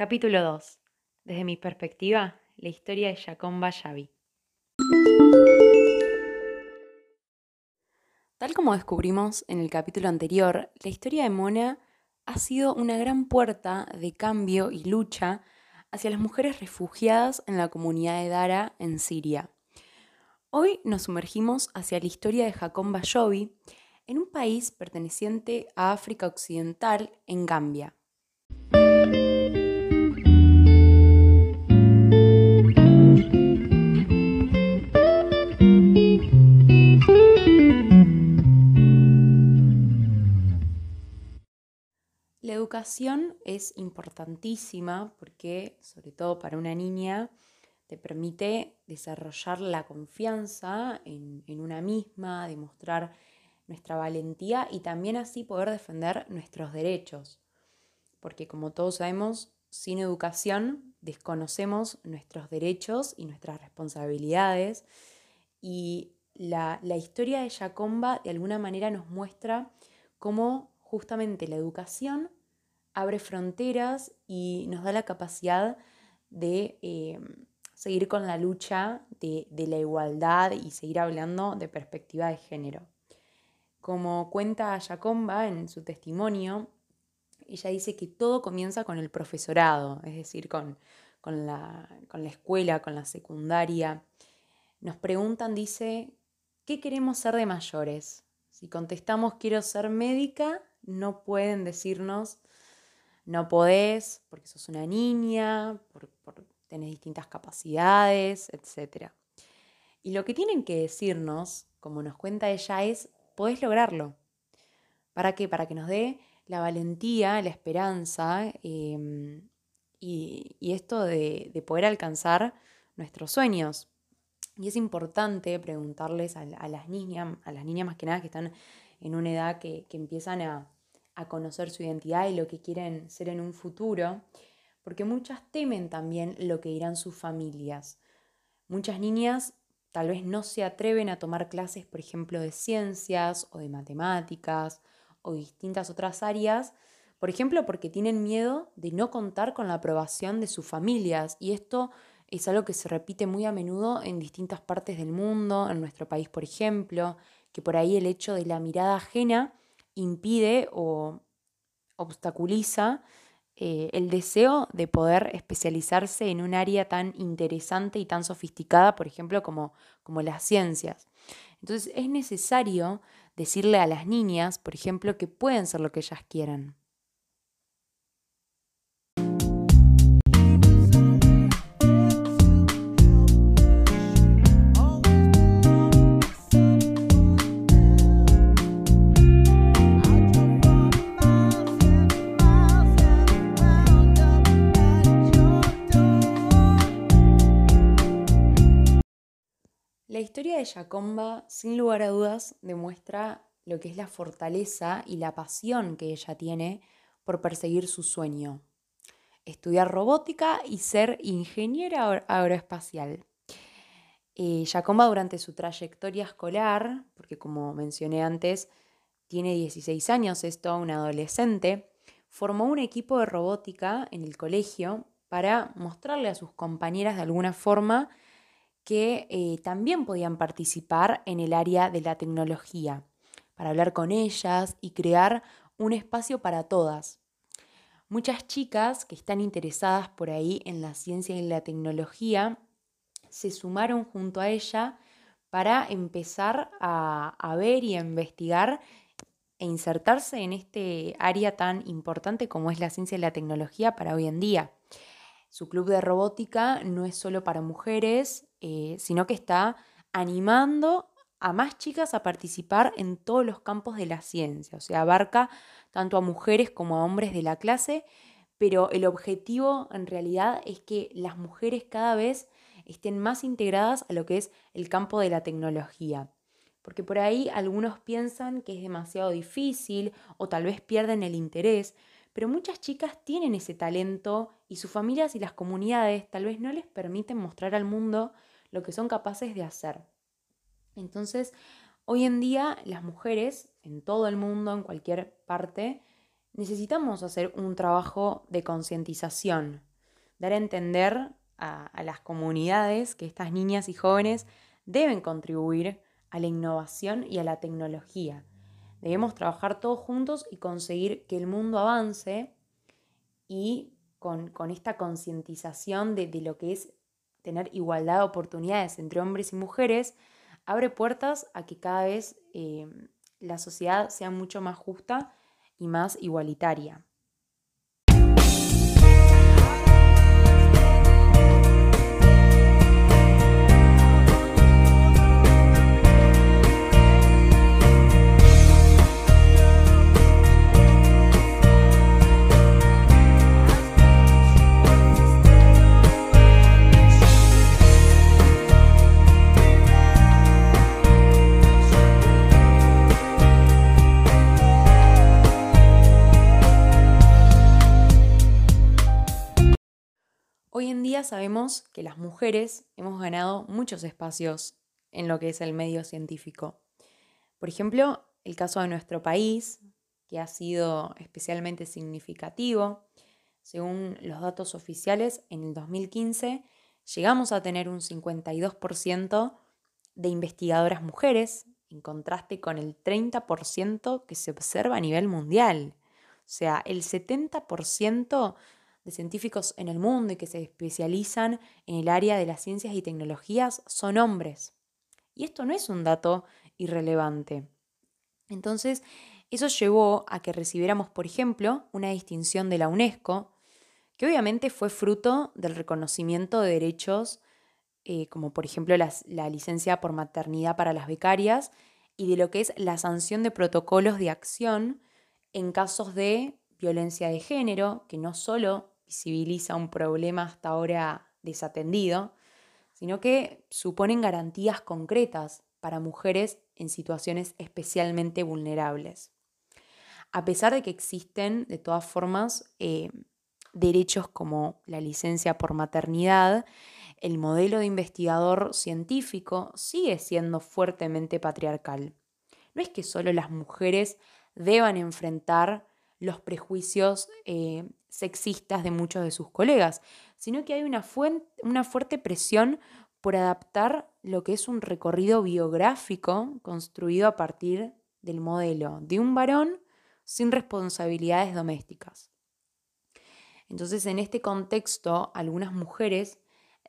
Capítulo 2. Desde mi perspectiva, la historia de Jacomba Yavi. Tal como descubrimos en el capítulo anterior, la historia de Mona ha sido una gran puerta de cambio y lucha hacia las mujeres refugiadas en la comunidad de Dara en Siria. Hoy nos sumergimos hacia la historia de Jacob Bayobi en un país perteneciente a África Occidental, en Gambia. Es importantísima porque, sobre todo para una niña, te permite desarrollar la confianza en, una misma, demostrar nuestra valentía y también así poder defender nuestros derechos. Porque como todos sabemos, sin educación desconocemos nuestros derechos y nuestras responsabilidades. Y la, la historia de Jacomba de alguna manera nos muestra cómo justamente la educación abre fronteras y nos da la capacidad de eh, seguir con la lucha de, la igualdad y seguir hablando de perspectiva de género. Como cuenta Jacomba en su testimonio, ella dice que todo comienza con el profesorado, es decir, con la escuela, con la secundaria. Nos preguntan, dice, ¿qué queremos ser de mayores? Si contestamos quiero ser médica, no pueden decirnos no podés porque sos una niña, por, tenés distintas capacidades, etc. Y lo que tienen que decirnos, como nos cuenta ella, es, podés lograrlo. ¿Para qué? Para que nos dé la valentía, la esperanza em, y, esto de, poder alcanzar nuestros sueños. Y es importante preguntarles a, las niñas, a las niñas más que nada que están en una edad que, empiezan a, a conocer su identidad y lo que quieren ser en un futuro, porque muchas temen también lo que dirán sus familias. Muchas niñas tal vez no se atreven a tomar clases, por ejemplo, de ciencias o de matemáticas o distintas otras áreas, por ejemplo, porque tienen miedo de no contar con la aprobación de sus familias. Y esto es algo que se repite muy a menudo en distintas partes del mundo, en nuestro país, por ejemplo, que por ahí el hecho de la mirada ajena impide o obstaculiza eh, el deseo de poder especializarse en un área tan interesante y tan sofisticada, por ejemplo, como, como las ciencias. Entonces es necesario decirle a las niñas, por ejemplo, que pueden ser lo que ellas quieran. La historia de Jacomba, sin lugar a dudas, demuestra lo que es la fortaleza y la pasión que ella tiene por perseguir su sueño, estudiar robótica y ser ingeniera aeroespacial. Eh, Jacomba durante su trayectoria escolar, porque como mencioné antes, tiene 16 años, es toda una adolescente, formó un equipo de robótica en el colegio para mostrarle a sus compañeras de alguna forma que eh, también podían participar en el área de la tecnología, para hablar con ellas y crear un espacio para todas. Muchas chicas que están interesadas por ahí en la ciencia y la tecnología se sumaron junto a ella para empezar a, a ver y a investigar e insertarse en este área tan importante como es la ciencia y la tecnología para hoy en día. Su club de robótica no es solo para mujeres, eh, sino que está animando a más chicas a participar en todos los campos de la ciencia, o sea, abarca tanto a mujeres como a hombres de la clase, pero el objetivo en realidad es que las mujeres cada vez estén más integradas a lo que es el campo de la tecnología. Porque por ahí algunos piensan que es demasiado difícil o tal vez pierden el interés, pero muchas chicas tienen ese talento y sus familias y las comunidades tal vez no les permiten mostrar al mundo lo que son capaces de hacer. Entonces, hoy en día las mujeres en todo el mundo, en cualquier parte, necesitamos hacer un trabajo de concientización dar a entender a, las comunidades que estas niñas y jóvenes deben contribuir a la innovación y a la tecnología. Debemos trabajar todos juntos y conseguir que el mundo avance y con, esta concientización de, lo que es tener igualdad de oportunidades entre hombres y mujeres, abre puertas a que cada vez eh, la sociedad sea mucho más justa y más igualitaria. Sabemos que las mujeres hemos ganado muchos espacios en lo que es el medio científico. Por ejemplo, el caso de nuestro país, que ha sido especialmente significativo. Según los datos oficiales, en el 2015 llegamos a tener un 52% de investigadoras mujeres, en contraste con el 30% que se observa a nivel mundial. O sea, el 70% de científicos en el mundo y que se especializan en el área de las ciencias y tecnologías son hombres. Y esto no es un dato irrelevante. Entonces, eso llevó a que recibiéramos, por ejemplo, una distinción de la UNESCO, que obviamente fue fruto del reconocimiento de derechos, eh, como por ejemplo la licencia por maternidad para las becarias, y de lo que es la sanción de protocolos de acción en casos de violencia de género, que no solo visibiliza un problema hasta ahora desatendido, sino que suponen garantías concretas para mujeres en situaciones especialmente vulnerables. A pesar de que existen, de todas formas, eh, derechos como la licencia por maternidad, el modelo de investigador científico sigue siendo fuertemente patriarcal. No es que solo las mujeres deban enfrentar los prejuicios eh, sexistas de muchos de sus colegas, sino que hay una, una fuerte presión por adaptar lo que es un recorrido biográfico construido a partir del modelo de un varón sin responsabilidades domésticas. Entonces, en este contexto, algunas mujeres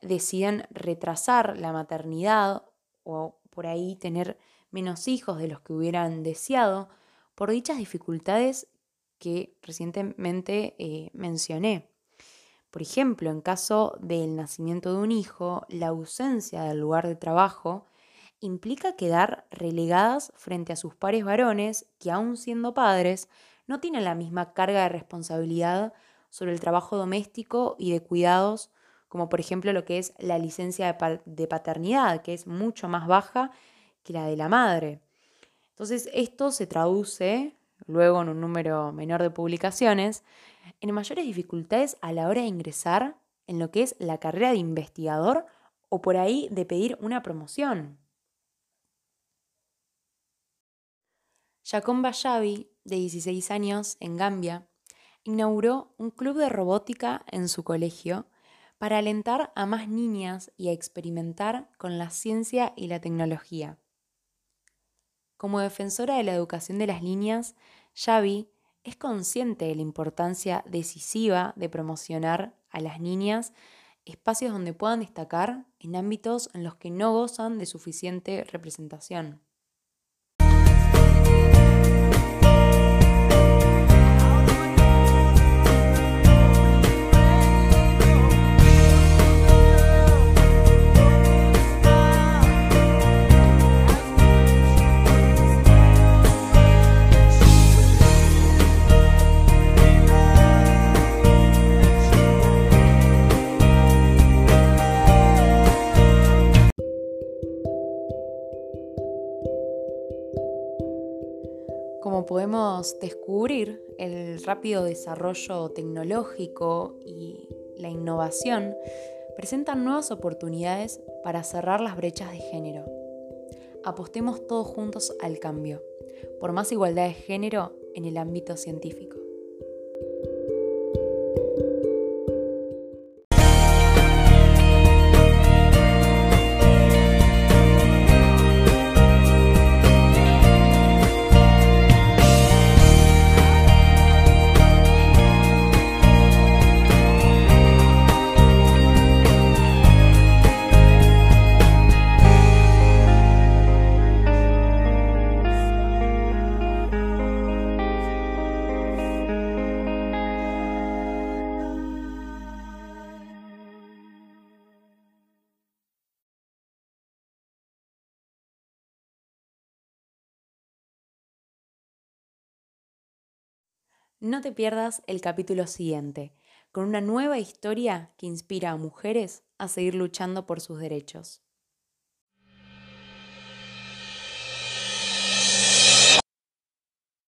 deciden retrasar la maternidad o por ahí tener menos hijos de los que hubieran deseado por dichas dificultades que recientemente eh, mencioné. Por ejemplo, en caso del nacimiento de un hijo, la ausencia del lugar de trabajo implica quedar relegadas frente a sus pares varones que, aun siendo padres, no tienen la misma carga de responsabilidad sobre el trabajo doméstico y de cuidados, como por ejemplo lo que es la licencia de paternidad, que es mucho más baja que la de la madre. Entonces, esto se traduce luego en un número menor de publicaciones, en mayores dificultades a la hora de ingresar en lo que es la carrera de investigador o por ahí de pedir una promoción. Jacón Bayabi, de 16 años, en Gambia, inauguró un club de robótica en su colegio para alentar a más niñas y a experimentar con la ciencia y la tecnología. Como defensora de la educación de las niñas, Xavi es consciente de la importancia decisiva de promocionar a las niñas espacios donde puedan destacar en ámbitos en los que no gozan de suficiente representación. Podemos descubrir, el rápido desarrollo tecnológico y la innovación presentan nuevas oportunidades para cerrar las brechas de género. Apostemos todos juntos al cambio, por más igualdad de género en el ámbito científico. No te pierdas el capítulo siguiente, con una nueva historia que inspira a mujeres a seguir luchando por sus derechos.